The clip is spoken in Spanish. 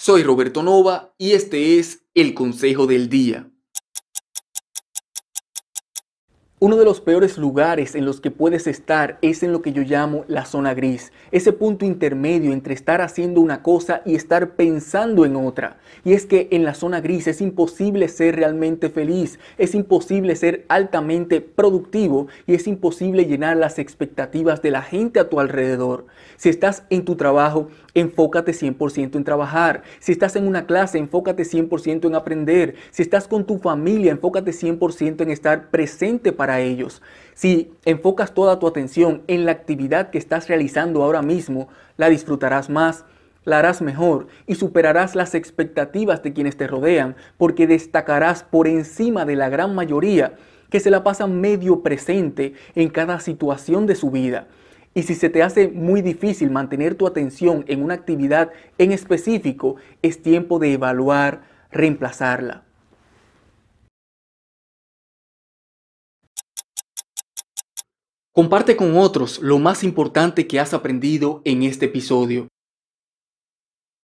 Soy Roberto Nova y este es el Consejo del Día. Uno de los peores lugares en los que puedes estar es en lo que yo llamo la zona gris, ese punto intermedio entre estar haciendo una cosa y estar pensando en otra. Y es que en la zona gris es imposible ser realmente feliz, es imposible ser altamente productivo y es imposible llenar las expectativas de la gente a tu alrededor. Si estás en tu trabajo, enfócate 100% en trabajar. Si estás en una clase, enfócate 100% en aprender. Si estás con tu familia, enfócate 100% en estar presente para ellos. Si enfocas toda tu atención en la actividad que estás realizando ahora mismo, la disfrutarás más, la harás mejor y superarás las expectativas de quienes te rodean porque destacarás por encima de la gran mayoría que se la pasan medio presente en cada situación de su vida. Y si se te hace muy difícil mantener tu atención en una actividad en específico, es tiempo de evaluar reemplazarla. Comparte con otros lo más importante que has aprendido en este episodio.